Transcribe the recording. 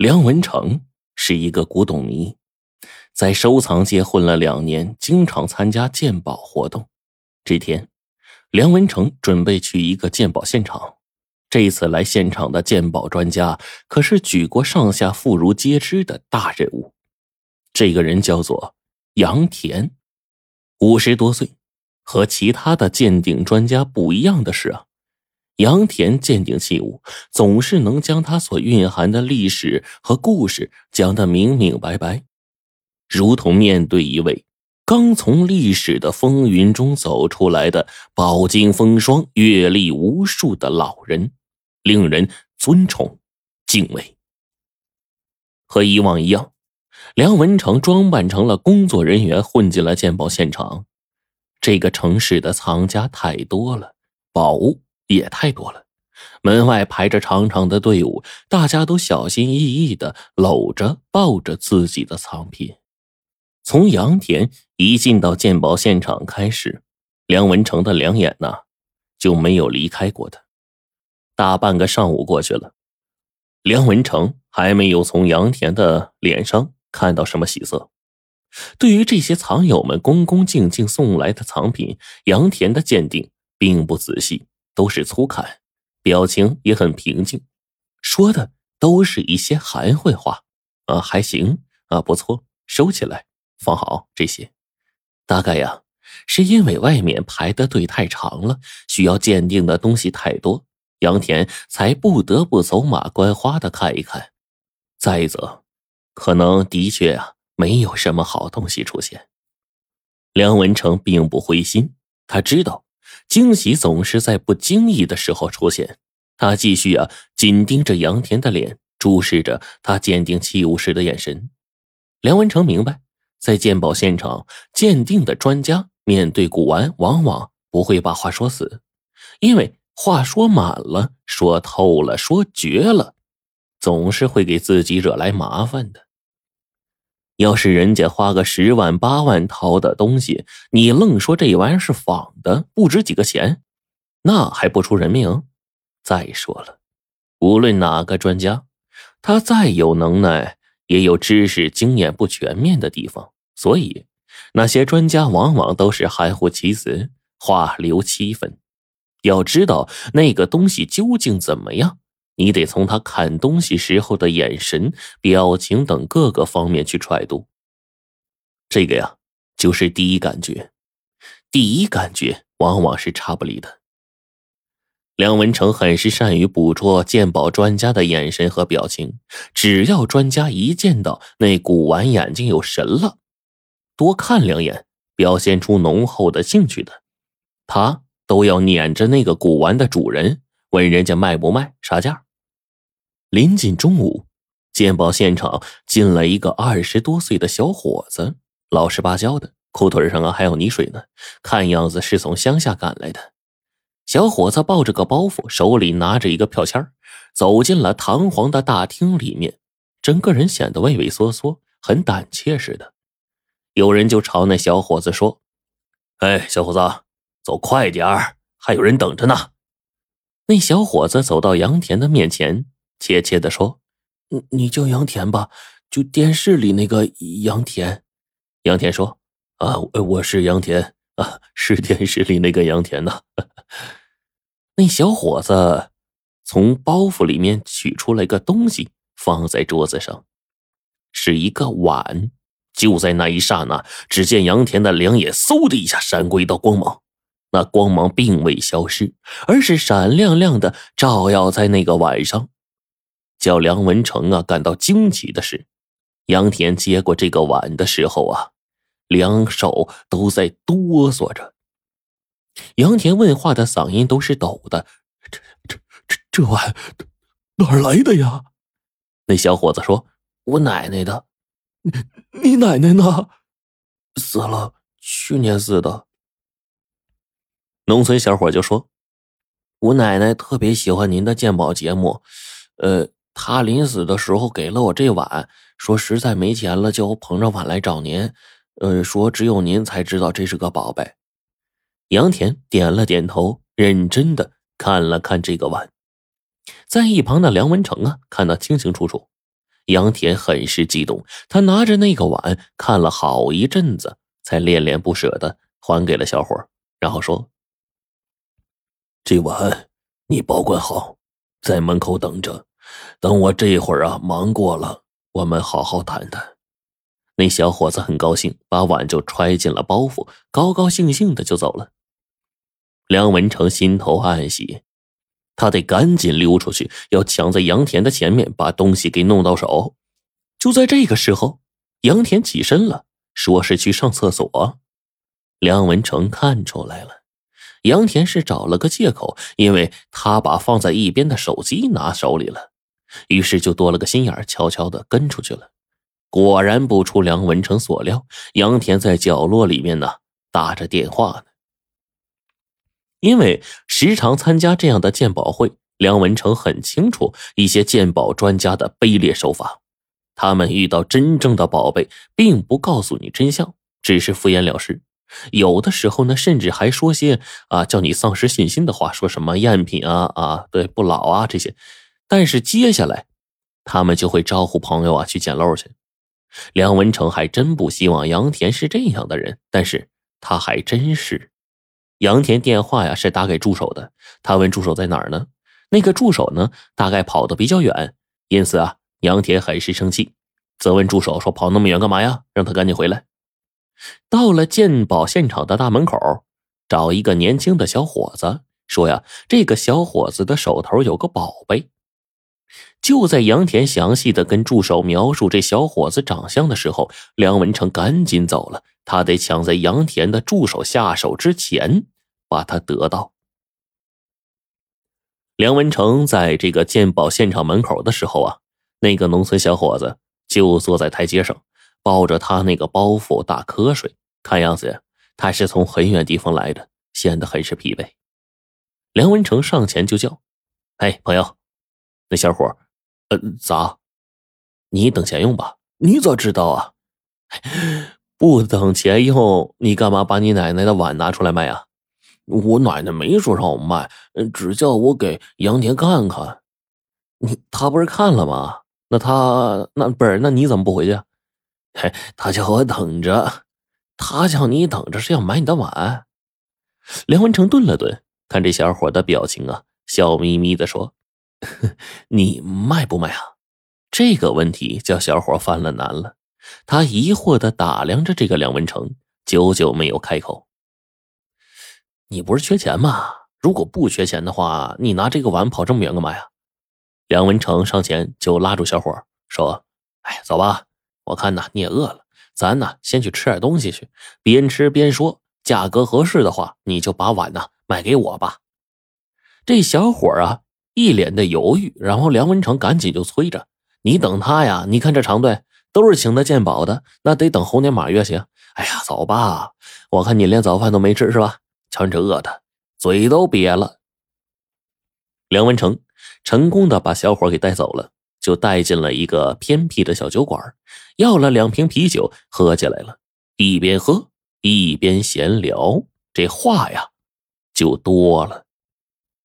梁文成是一个古董迷，在收藏界混了两年，经常参加鉴宝活动。这天，梁文成准备去一个鉴宝现场。这次来现场的鉴宝专家可是举国上下妇孺皆知的大人物。这个人叫做杨田，五十多岁。和其他的鉴定专家不一样的是啊。杨田鉴定器物，总是能将它所蕴含的历史和故事讲得明明白白，如同面对一位刚从历史的风云中走出来的饱经风霜、阅历无数的老人，令人尊崇敬畏。和以往一样，梁文成装扮成了工作人员，混进了鉴宝现场。这个城市的藏家太多了，宝物。也太多了，门外排着长长的队伍，大家都小心翼翼的搂着、抱着自己的藏品。从杨田一进到鉴宝现场开始，梁文成的两眼呐就没有离开过他。大半个上午过去了，梁文成还没有从杨田的脸上看到什么喜色。对于这些藏友们恭恭敬敬送来的藏品，杨田的鉴定并不仔细。都是粗看，表情也很平静，说的都是一些含混话。啊，还行啊，不错，收起来，放好这些。大概呀，是因为外面排的队太长了，需要鉴定的东西太多，杨田才不得不走马观花的看一看。再则，可能的确啊，没有什么好东西出现。梁文成并不灰心，他知道。惊喜总是在不经意的时候出现。他继续啊，紧盯着杨田的脸，注视着他鉴定器物时的眼神。梁文成明白，在鉴宝现场鉴定的专家面对古玩，往往不会把话说死，因为话说满了、说透了、说绝了，总是会给自己惹来麻烦的。要是人家花个十万八万掏的东西，你愣说这玩意儿是仿的，不值几个钱，那还不出人命？再说了，无论哪个专家，他再有能耐，也有知识经验不全面的地方，所以那些专家往往都是含糊其辞，话留七分。要知道那个东西究竟怎么样？你得从他看东西时候的眼神、表情等各个方面去揣度。这个呀，就是第一感觉。第一感觉往往是差不离的。梁文成很是善于捕捉鉴宝专家的眼神和表情，只要专家一见到那古玩，眼睛有神了，多看两眼，表现出浓厚的兴趣的，他都要撵着那个古玩的主人，问人家卖不卖，啥价。临近中午，鉴宝现场进来一个二十多岁的小伙子，老实巴交的，裤腿上啊还有泥水呢，看样子是从乡下赶来的。小伙子抱着个包袱，手里拿着一个票签走进了堂皇的大厅里面，整个人显得畏畏缩缩，很胆怯似的。有人就朝那小伙子说：“哎，小伙子，走快点儿，还有人等着呢。”那小伙子走到杨田的面前。怯怯的说：“你你叫杨田吧，就电视里那个杨田。”杨田说：“啊，我是杨田啊，是电视里那个杨田呐。”那小伙子从包袱里面取出来个东西，放在桌子上，是一个碗。就在那一刹那，只见杨田的两眼嗖的一下闪过一道光芒，那光芒并未消失，而是闪亮亮的照耀在那个晚上。叫梁文成啊感到惊奇的是，杨田接过这个碗的时候啊，两手都在哆嗦着。杨田问话的嗓音都是抖的：“这、这、这、这碗哪儿来的呀？”那小伙子说：“我奶奶的。”“你、你奶奶呢？”“死了，去年死的。”农村小伙就说：“我奶奶特别喜欢您的鉴宝节目，呃。”她临死的时候给了我这碗，说实在没钱了，就捧着碗来找您。呃，说只有您才知道这是个宝贝。杨田点了点头，认真的看了看这个碗。在一旁的梁文成啊，看得清清楚楚。杨田很是激动，他拿着那个碗看了好一阵子，才恋恋不舍的还给了小伙，然后说：“这碗你保管好，在门口等着，等我这会儿啊忙过了，我们好好谈谈。”那小伙子很高兴，把碗就揣进了包袱，高高兴兴的就走了。梁文成心头暗喜。他得赶紧溜出去，要抢在杨田的前面把东西给弄到手。就在这个时候，杨田起身了，说是去上厕所。梁文成看出来了，杨田是找了个借口，因为他把放在一边的手机拿手里了，于是就多了个心眼悄悄的跟出去了。果然不出梁文成所料，杨田在角落里面呢打着电话呢。因为时常参加这样的鉴宝会，梁文成很清楚一些鉴宝专家的卑劣手法。他们遇到真正的宝贝，并不告诉你真相，只是敷衍了事。有的时候呢，甚至还说些啊叫你丧失信心的话，说什么赝品啊啊，对不老啊这些。但是接下来，他们就会招呼朋友啊去捡漏去。梁文成还真不希望杨田是这样的人，但是他还真是。杨田电话呀是打给助手的，他问助手在哪儿呢？那个助手呢，大概跑得比较远，因此啊，杨田很是生气，责问助手说：“跑那么远干嘛呀？让他赶紧回来。”到了鉴宝现场的大门口，找一个年轻的小伙子，说呀：“这个小伙子的手头有个宝贝。”就在杨田详细的跟助手描述这小伙子长相的时候，梁文成赶紧走了。他得抢在杨田的助手下手之前把他得到。梁文成在这个鉴宝现场门口的时候啊，那个农村小伙子就坐在台阶上，抱着他那个包袱打瞌睡。看样子，他是从很远地方来的，显得很是疲惫。梁文成上前就叫：“哎，朋友，那小伙，呃，咋？你等钱用吧？你咋知道啊？” 不等钱用，你干嘛把你奶奶的碗拿出来卖啊？我奶奶没说让我卖，只叫我给杨田看看。你他不是看了吗？那他那不是那你怎么不回去？嘿，他叫我等着，他叫你等着是要买你的碗。梁文成顿了顿，看这小伙的表情啊，笑眯眯的说：“ 你卖不卖啊？”这个问题叫小伙犯了难了。他疑惑的打量着这个梁文成，久久没有开口。你不是缺钱吗？如果不缺钱的话，你拿这个碗跑这么远干嘛呀？梁文成上前就拉住小伙说：“哎，走吧，我看呐你也饿了，咱呢先去吃点东西去。边吃边说，价格合适的话，你就把碗呢卖给我吧。”这小伙啊一脸的犹豫，然后梁文成赶紧就催着：“你等他呀，你看这长队。”都是请他鉴宝的，那得等猴年马月去。哎呀，走吧，我看你连早饭都没吃是吧？瞧你这饿的，嘴都瘪了。梁文成成功的把小伙给带走了，就带进了一个偏僻的小酒馆，要了两瓶啤酒喝起来了。一边喝一边闲聊，这话呀就多了。